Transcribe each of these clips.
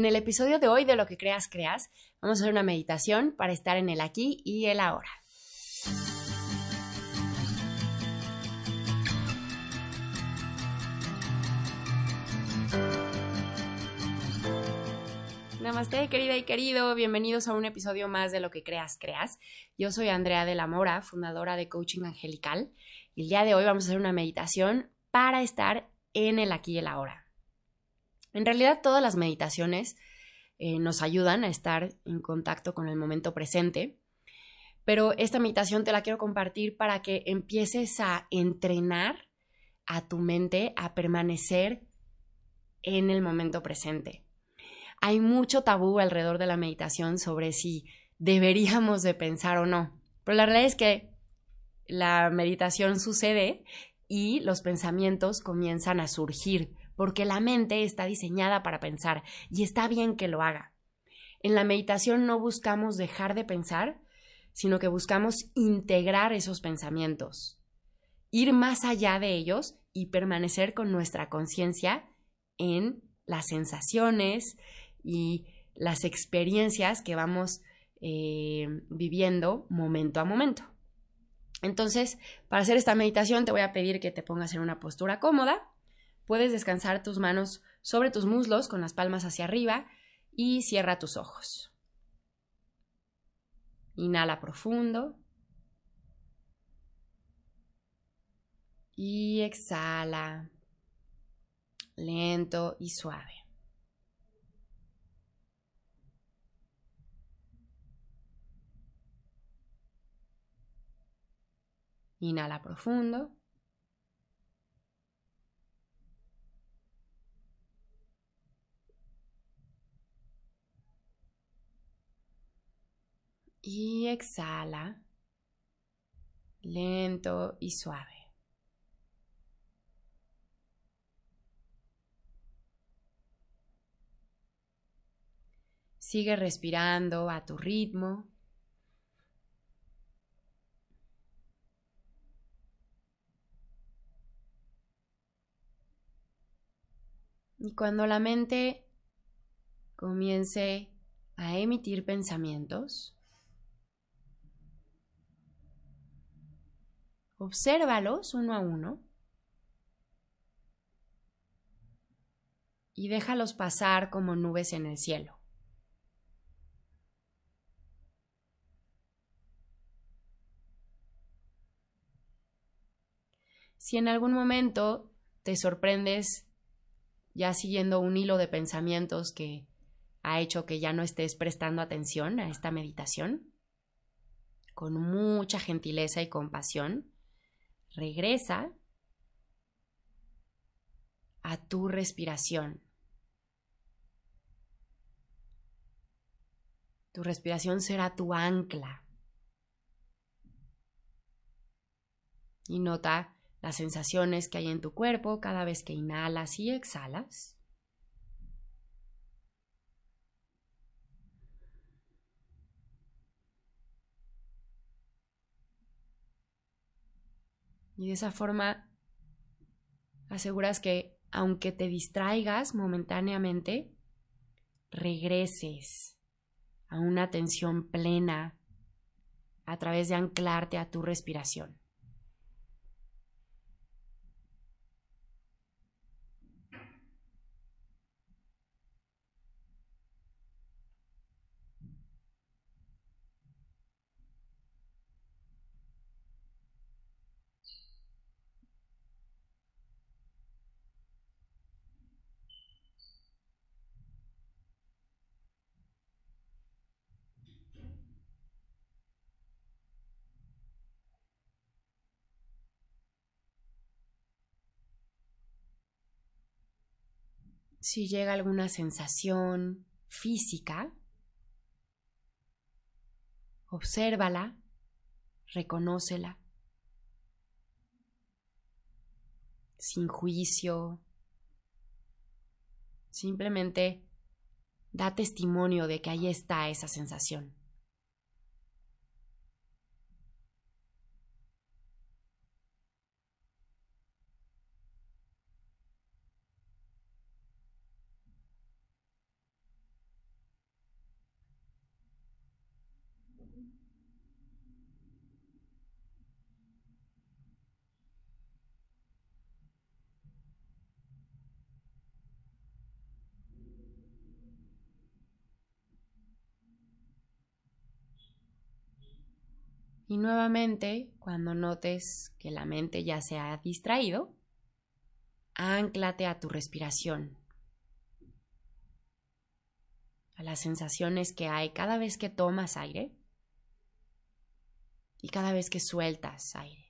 En el episodio de hoy de Lo que creas, creas, vamos a hacer una meditación para estar en el aquí y el ahora. Namaste, querida y querido. Bienvenidos a un episodio más de Lo que creas, creas. Yo soy Andrea de la Mora, fundadora de Coaching Angelical, y el día de hoy vamos a hacer una meditación para estar en el aquí y el ahora. En realidad, todas las meditaciones eh, nos ayudan a estar en contacto con el momento presente, pero esta meditación te la quiero compartir para que empieces a entrenar a tu mente a permanecer en el momento presente hay mucho tabú alrededor de la meditación sobre si deberíamos de pensar o no. Pero la realidad es que la meditación sucede y los pensamientos comienzan a surgir, porque la mente está diseñada para pensar y está bien que lo haga. En la meditación no buscamos dejar de pensar, sino que buscamos integrar esos pensamientos, ir más allá de ellos y permanecer con nuestra conciencia en las sensaciones, y las experiencias que vamos eh, viviendo momento a momento. Entonces, para hacer esta meditación te voy a pedir que te pongas en una postura cómoda. Puedes descansar tus manos sobre tus muslos con las palmas hacia arriba y cierra tus ojos. Inhala profundo. Y exhala lento y suave. Inhala profundo. Y exhala lento y suave. Sigue respirando a tu ritmo. Y cuando la mente comience a emitir pensamientos, obsérvalos uno a uno y déjalos pasar como nubes en el cielo. Si en algún momento te sorprendes ya siguiendo un hilo de pensamientos que ha hecho que ya no estés prestando atención a esta meditación, con mucha gentileza y compasión, regresa a tu respiración. Tu respiración será tu ancla. Y nota las sensaciones que hay en tu cuerpo cada vez que inhalas y exhalas. Y de esa forma aseguras que aunque te distraigas momentáneamente, regreses a una atención plena a través de anclarte a tu respiración. Si llega alguna sensación física, obsérvala, reconócela, sin juicio, simplemente da testimonio de que ahí está esa sensación. Y nuevamente, cuando notes que la mente ya se ha distraído, anclate a tu respiración, a las sensaciones que hay cada vez que tomas aire y cada vez que sueltas aire.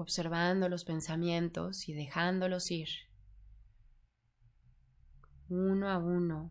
Observando los pensamientos y dejándolos ir, uno a uno,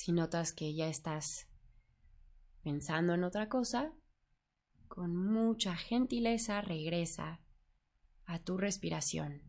Si notas que ya estás pensando en otra cosa, con mucha gentileza regresa a tu respiración.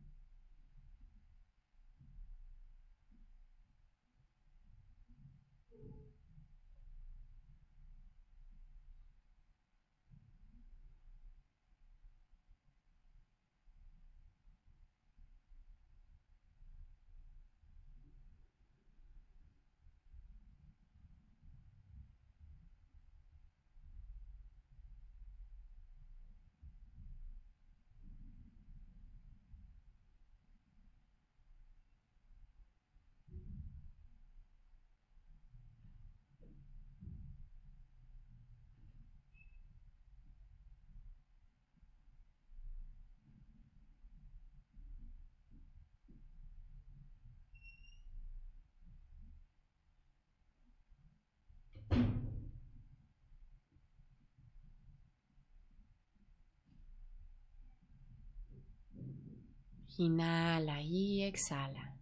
Inhala y exhala.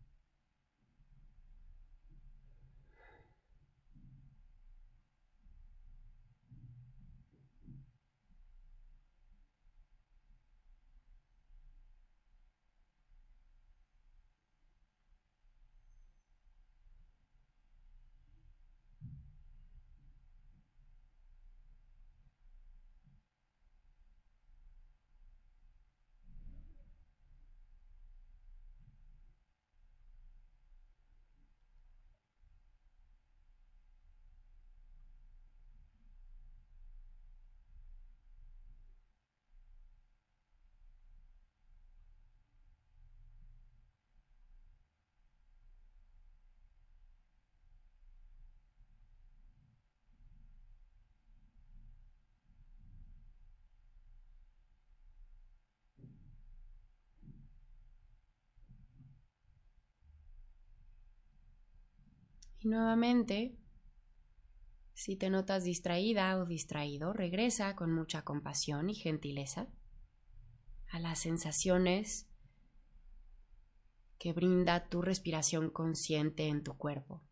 Y nuevamente, si te notas distraída o distraído, regresa con mucha compasión y gentileza a las sensaciones que brinda tu respiración consciente en tu cuerpo.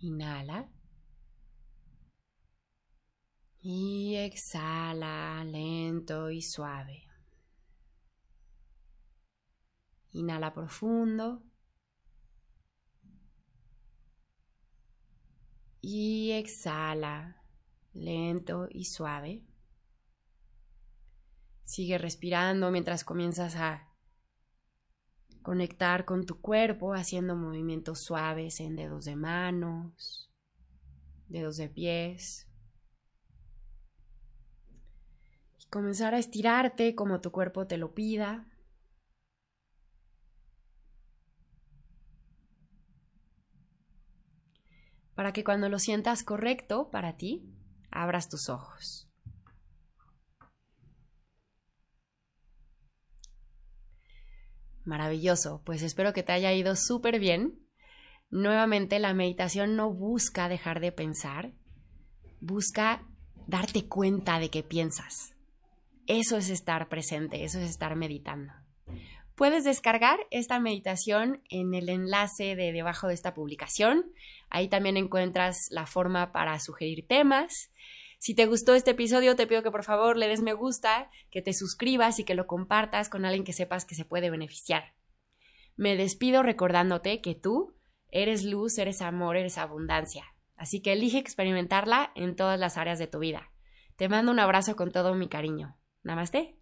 Inhala. Y exhala lento y suave. Inhala profundo. Y exhala lento y suave. Sigue respirando mientras comienzas a conectar con tu cuerpo haciendo movimientos suaves en dedos de manos, dedos de pies. Y comenzar a estirarte como tu cuerpo te lo pida. Para que cuando lo sientas correcto para ti, abras tus ojos. Maravilloso, pues espero que te haya ido súper bien. Nuevamente, la meditación no busca dejar de pensar, busca darte cuenta de que piensas. Eso es estar presente, eso es estar meditando. Puedes descargar esta meditación en el enlace de debajo de esta publicación. Ahí también encuentras la forma para sugerir temas si te gustó este episodio, te pido que por favor le des me gusta, que te suscribas y que lo compartas con alguien que sepas que se puede beneficiar. Me despido recordándote que tú eres luz, eres amor, eres abundancia. Así que elige experimentarla en todas las áreas de tu vida. Te mando un abrazo con todo mi cariño. Namaste.